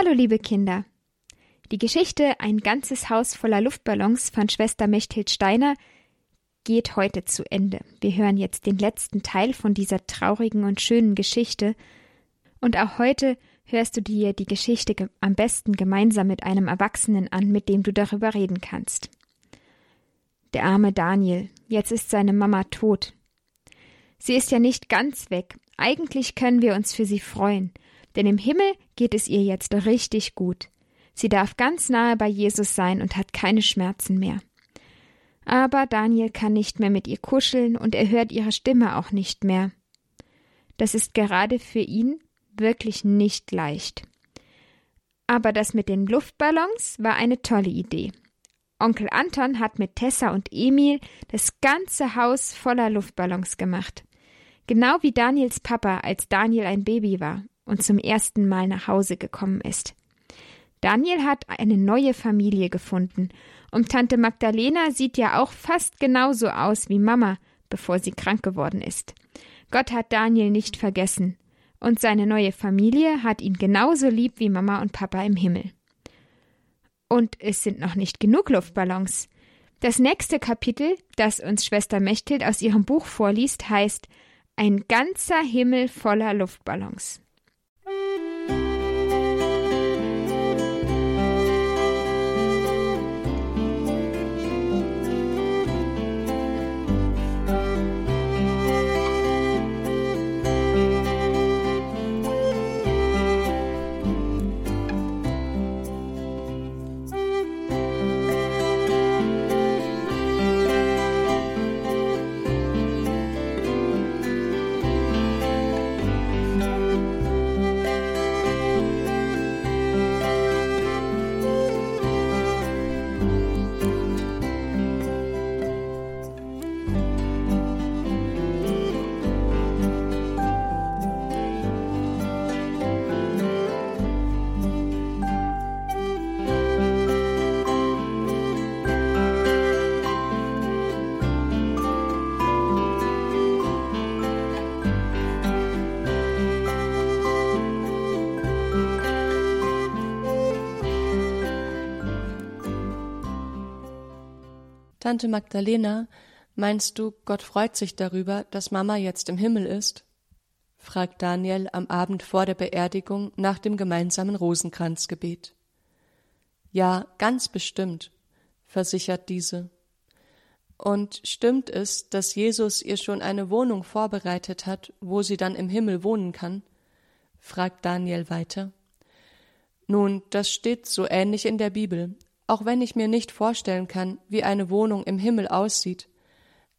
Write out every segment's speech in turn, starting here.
Hallo liebe Kinder. Die Geschichte Ein ganzes Haus voller Luftballons von Schwester Mechthild Steiner geht heute zu Ende. Wir hören jetzt den letzten Teil von dieser traurigen und schönen Geschichte. Und auch heute hörst du dir die Geschichte am besten gemeinsam mit einem Erwachsenen an, mit dem du darüber reden kannst. Der arme Daniel, jetzt ist seine Mama tot. Sie ist ja nicht ganz weg. Eigentlich können wir uns für sie freuen denn im Himmel geht es ihr jetzt richtig gut. Sie darf ganz nahe bei Jesus sein und hat keine Schmerzen mehr. Aber Daniel kann nicht mehr mit ihr kuscheln und er hört ihre Stimme auch nicht mehr. Das ist gerade für ihn wirklich nicht leicht. Aber das mit den Luftballons war eine tolle Idee. Onkel Anton hat mit Tessa und Emil das ganze Haus voller Luftballons gemacht. Genau wie Daniels Papa, als Daniel ein Baby war und zum ersten Mal nach Hause gekommen ist. Daniel hat eine neue Familie gefunden, und Tante Magdalena sieht ja auch fast genauso aus wie Mama, bevor sie krank geworden ist. Gott hat Daniel nicht vergessen, und seine neue Familie hat ihn genauso lieb wie Mama und Papa im Himmel. Und es sind noch nicht genug Luftballons. Das nächste Kapitel, das uns Schwester Mechthild aus ihrem Buch vorliest, heißt Ein ganzer Himmel voller Luftballons. Tante Magdalena, meinst du, Gott freut sich darüber, dass Mama jetzt im Himmel ist? fragt Daniel am Abend vor der Beerdigung nach dem gemeinsamen Rosenkranzgebet. Ja, ganz bestimmt, versichert diese. Und stimmt es, dass Jesus ihr schon eine Wohnung vorbereitet hat, wo sie dann im Himmel wohnen kann? fragt Daniel weiter. Nun, das steht so ähnlich in der Bibel, auch wenn ich mir nicht vorstellen kann, wie eine Wohnung im Himmel aussieht.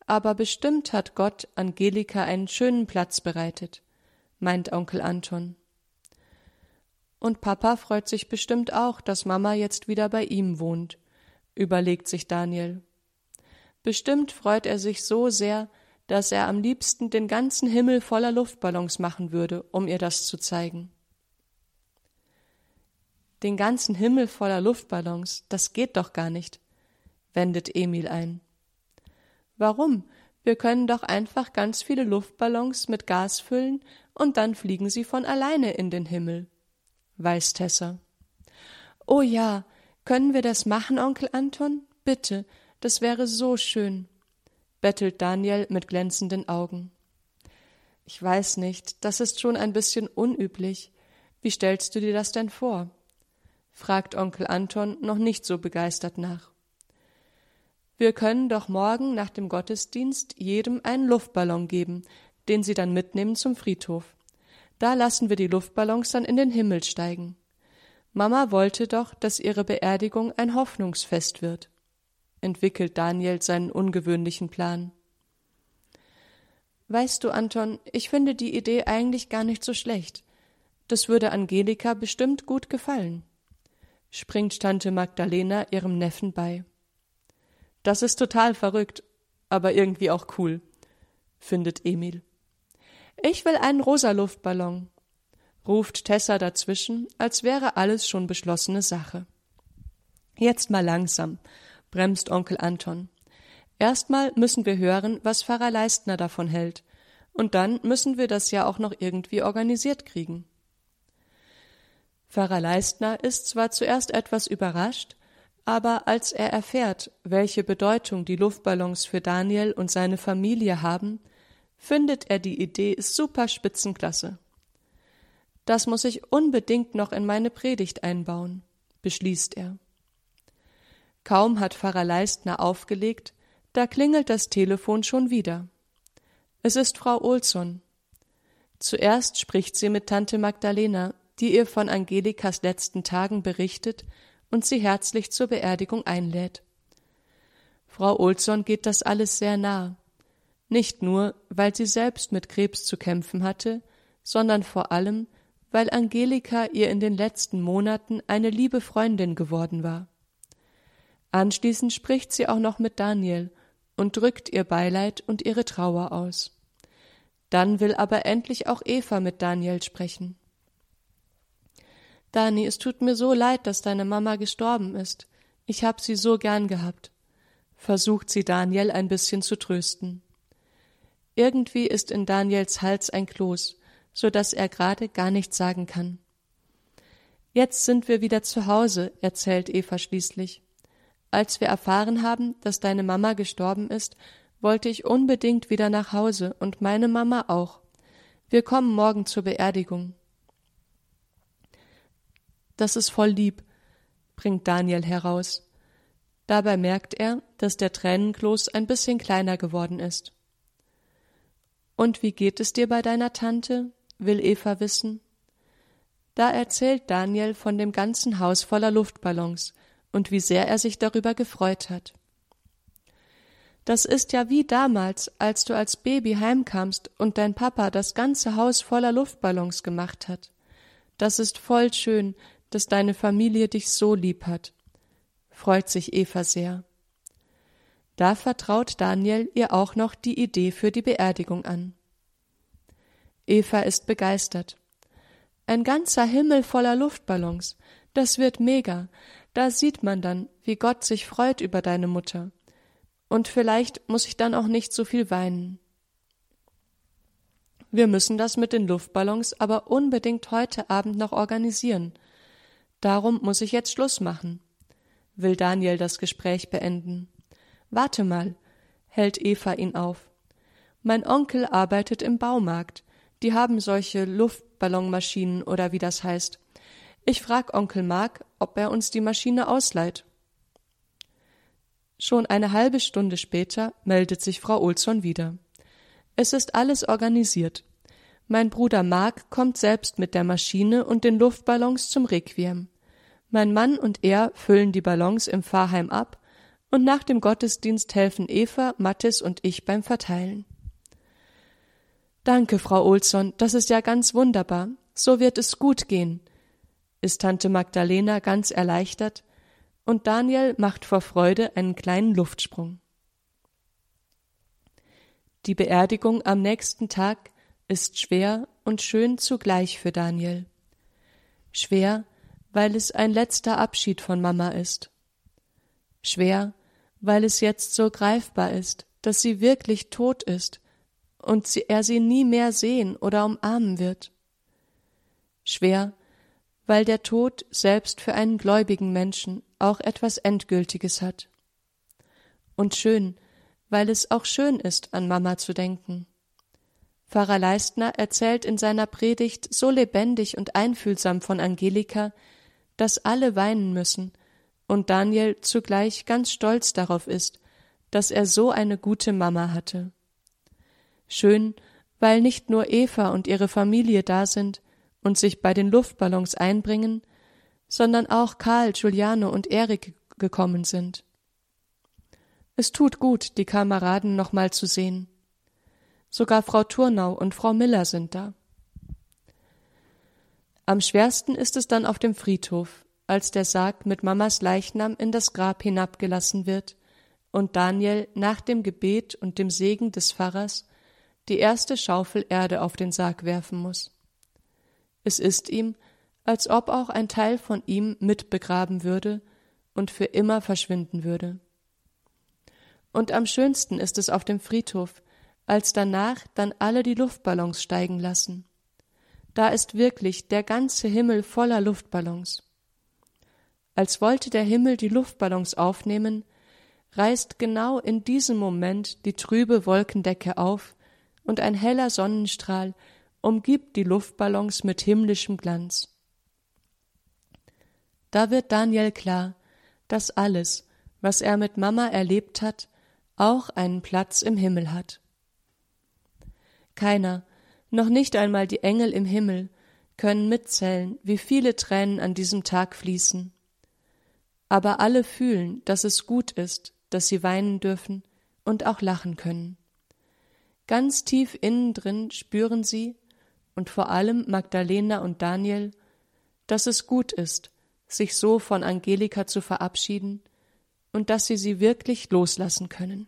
Aber bestimmt hat Gott Angelika einen schönen Platz bereitet, meint Onkel Anton. Und Papa freut sich bestimmt auch, dass Mama jetzt wieder bei ihm wohnt, überlegt sich Daniel. Bestimmt freut er sich so sehr, dass er am liebsten den ganzen Himmel voller Luftballons machen würde, um ihr das zu zeigen den ganzen Himmel voller Luftballons, das geht doch gar nicht, wendet Emil ein. Warum? Wir können doch einfach ganz viele Luftballons mit Gas füllen und dann fliegen sie von alleine in den Himmel, weiß Tessa. Oh ja, können wir das machen, Onkel Anton? Bitte, das wäre so schön, bettelt Daniel mit glänzenden Augen. Ich weiß nicht, das ist schon ein bisschen unüblich. Wie stellst du dir das denn vor? Fragt Onkel Anton noch nicht so begeistert nach. Wir können doch morgen nach dem Gottesdienst jedem einen Luftballon geben, den sie dann mitnehmen zum Friedhof. Da lassen wir die Luftballons dann in den Himmel steigen. Mama wollte doch, dass ihre Beerdigung ein Hoffnungsfest wird, entwickelt Daniel seinen ungewöhnlichen Plan. Weißt du, Anton, ich finde die Idee eigentlich gar nicht so schlecht. Das würde Angelika bestimmt gut gefallen springt Tante Magdalena ihrem Neffen bei. Das ist total verrückt, aber irgendwie auch cool, findet Emil. Ich will einen rosa Luftballon, ruft Tessa dazwischen, als wäre alles schon beschlossene Sache. Jetzt mal langsam, bremst Onkel Anton. Erstmal müssen wir hören, was Pfarrer Leistner davon hält, und dann müssen wir das ja auch noch irgendwie organisiert kriegen. Pfarrer Leistner ist zwar zuerst etwas überrascht, aber als er erfährt, welche Bedeutung die Luftballons für Daniel und seine Familie haben, findet er die Idee super spitzenklasse. Das muss ich unbedingt noch in meine Predigt einbauen, beschließt er. Kaum hat Pfarrer Leistner aufgelegt, da klingelt das Telefon schon wieder. Es ist Frau Olsson. Zuerst spricht sie mit Tante Magdalena, die ihr von Angelikas letzten Tagen berichtet und sie herzlich zur Beerdigung einlädt. Frau Olsson geht das alles sehr nah, nicht nur, weil sie selbst mit Krebs zu kämpfen hatte, sondern vor allem, weil Angelika ihr in den letzten Monaten eine liebe Freundin geworden war. Anschließend spricht sie auch noch mit Daniel und drückt ihr Beileid und ihre Trauer aus. Dann will aber endlich auch Eva mit Daniel sprechen. Dani, es tut mir so leid, dass deine Mama gestorben ist. Ich hab sie so gern gehabt. Versucht sie Daniel ein bisschen zu trösten. Irgendwie ist in Daniels Hals ein Kloß, so dass er gerade gar nichts sagen kann. Jetzt sind wir wieder zu Hause, erzählt Eva schließlich. Als wir erfahren haben, dass deine Mama gestorben ist, wollte ich unbedingt wieder nach Hause und meine Mama auch. Wir kommen morgen zur Beerdigung. Das ist voll lieb, bringt Daniel heraus. Dabei merkt er, dass der Tränenkloß ein bisschen kleiner geworden ist. Und wie geht es dir bei deiner Tante? will Eva wissen. Da erzählt Daniel von dem ganzen Haus voller Luftballons und wie sehr er sich darüber gefreut hat. Das ist ja wie damals, als du als Baby heimkamst und dein Papa das ganze Haus voller Luftballons gemacht hat. Das ist voll schön, dass deine Familie dich so lieb hat. Freut sich Eva sehr. Da vertraut Daniel ihr auch noch die Idee für die Beerdigung an. Eva ist begeistert. Ein ganzer Himmel voller Luftballons. Das wird mega. Da sieht man dann, wie Gott sich freut über deine Mutter. Und vielleicht muss ich dann auch nicht so viel weinen. Wir müssen das mit den Luftballons aber unbedingt heute Abend noch organisieren, Darum muss ich jetzt Schluss machen. Will Daniel das Gespräch beenden. Warte mal, hält Eva ihn auf. Mein Onkel arbeitet im Baumarkt. Die haben solche Luftballonmaschinen oder wie das heißt. Ich frag Onkel Mark, ob er uns die Maschine ausleiht. Schon eine halbe Stunde später meldet sich Frau Olsson wieder. Es ist alles organisiert. Mein Bruder Mark kommt selbst mit der Maschine und den Luftballons zum Requiem. Mein Mann und er füllen die Ballons im Pfarrheim ab und nach dem Gottesdienst helfen Eva, Mathis und ich beim Verteilen. Danke, Frau Olsson, das ist ja ganz wunderbar. So wird es gut gehen, ist Tante Magdalena ganz erleichtert, und Daniel macht vor Freude einen kleinen Luftsprung. Die Beerdigung am nächsten Tag ist schwer und schön zugleich für Daniel. Schwer, weil es ein letzter Abschied von Mama ist. Schwer, weil es jetzt so greifbar ist, dass sie wirklich tot ist und sie, er sie nie mehr sehen oder umarmen wird. Schwer, weil der Tod selbst für einen gläubigen Menschen auch etwas Endgültiges hat. Und schön, weil es auch schön ist, an Mama zu denken. Pfarrer Leistner erzählt in seiner Predigt so lebendig und einfühlsam von Angelika, dass alle weinen müssen, und Daniel zugleich ganz stolz darauf ist, dass er so eine gute Mama hatte. Schön, weil nicht nur Eva und ihre Familie da sind und sich bei den Luftballons einbringen, sondern auch Karl, Giuliano und Erik gekommen sind. Es tut gut, die Kameraden nochmal zu sehen. Sogar Frau Turnau und Frau Miller sind da. Am schwersten ist es dann auf dem Friedhof, als der Sarg mit Mamas Leichnam in das Grab hinabgelassen wird und Daniel nach dem Gebet und dem Segen des Pfarrers die erste Schaufel Erde auf den Sarg werfen muss. Es ist ihm, als ob auch ein Teil von ihm mitbegraben würde und für immer verschwinden würde. Und am schönsten ist es auf dem Friedhof, als danach dann alle die Luftballons steigen lassen. Da ist wirklich der ganze Himmel voller Luftballons. Als wollte der Himmel die Luftballons aufnehmen, reißt genau in diesem Moment die trübe Wolkendecke auf und ein heller Sonnenstrahl umgibt die Luftballons mit himmlischem Glanz. Da wird Daniel klar, dass alles, was er mit Mama erlebt hat, auch einen Platz im Himmel hat. Keiner, noch nicht einmal die Engel im Himmel, können mitzählen, wie viele Tränen an diesem Tag fließen. Aber alle fühlen, dass es gut ist, dass sie weinen dürfen und auch lachen können. Ganz tief innen drin spüren sie, und vor allem Magdalena und Daniel, dass es gut ist, sich so von Angelika zu verabschieden und dass sie sie wirklich loslassen können.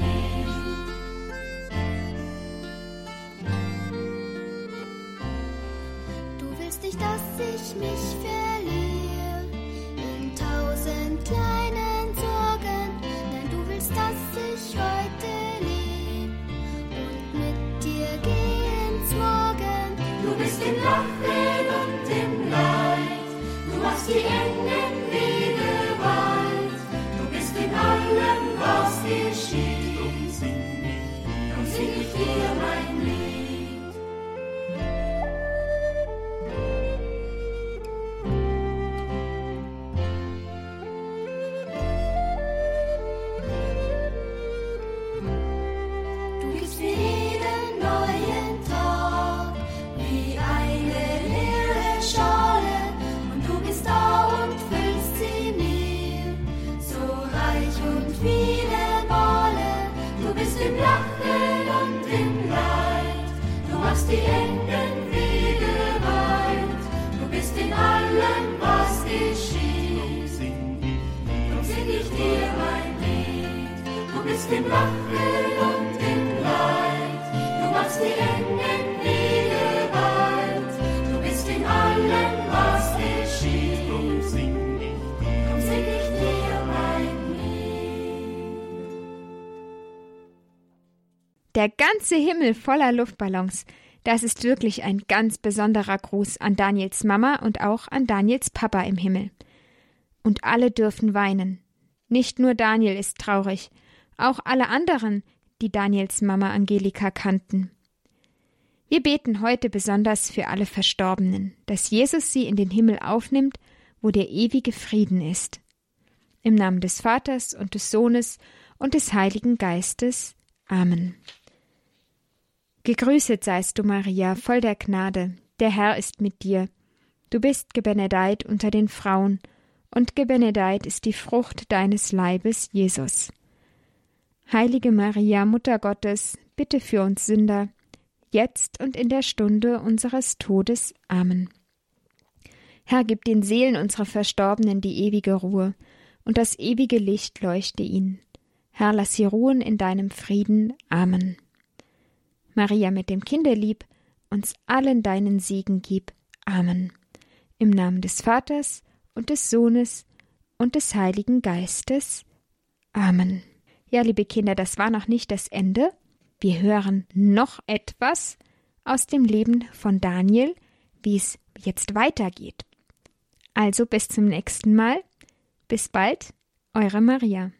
nicht, dass ich mich verliere in tausend kleinen Sorgen. Nein, du willst, dass ich heute bist im Lachen und im Leid. Du machst die engen im Lachen und im Leid. Du machst die engen Wege. Du bist in allem, was geschieht. Drum sing dir, drum sing ich dir mein Lied. Der ganze Himmel voller Luftballons. Das ist wirklich ein ganz besonderer Gruß an Daniels Mama und auch an Daniels Papa im Himmel. Und alle dürfen weinen. Nicht nur Daniel ist traurig, auch alle anderen, die Daniels Mama Angelika kannten. Wir beten heute besonders für alle Verstorbenen, dass Jesus sie in den Himmel aufnimmt, wo der ewige Frieden ist. Im Namen des Vaters und des Sohnes und des Heiligen Geistes. Amen. Gegrüßet seist du, Maria, voll der Gnade, der Herr ist mit dir. Du bist gebenedeit unter den Frauen, und gebenedeit ist die Frucht deines Leibes, Jesus. Heilige Maria, Mutter Gottes, bitte für uns Sünder, jetzt und in der Stunde unseres Todes. Amen. Herr, gib den Seelen unserer Verstorbenen die ewige Ruhe, und das ewige Licht leuchte ihnen. Herr, lass sie ruhen in deinem Frieden. Amen. Maria mit dem Kinderlieb, uns allen deinen Segen gib. Amen. Im Namen des Vaters und des Sohnes und des Heiligen Geistes. Amen. Ja, liebe Kinder, das war noch nicht das Ende. Wir hören noch etwas aus dem Leben von Daniel, wie es jetzt weitergeht. Also bis zum nächsten Mal. Bis bald, eure Maria.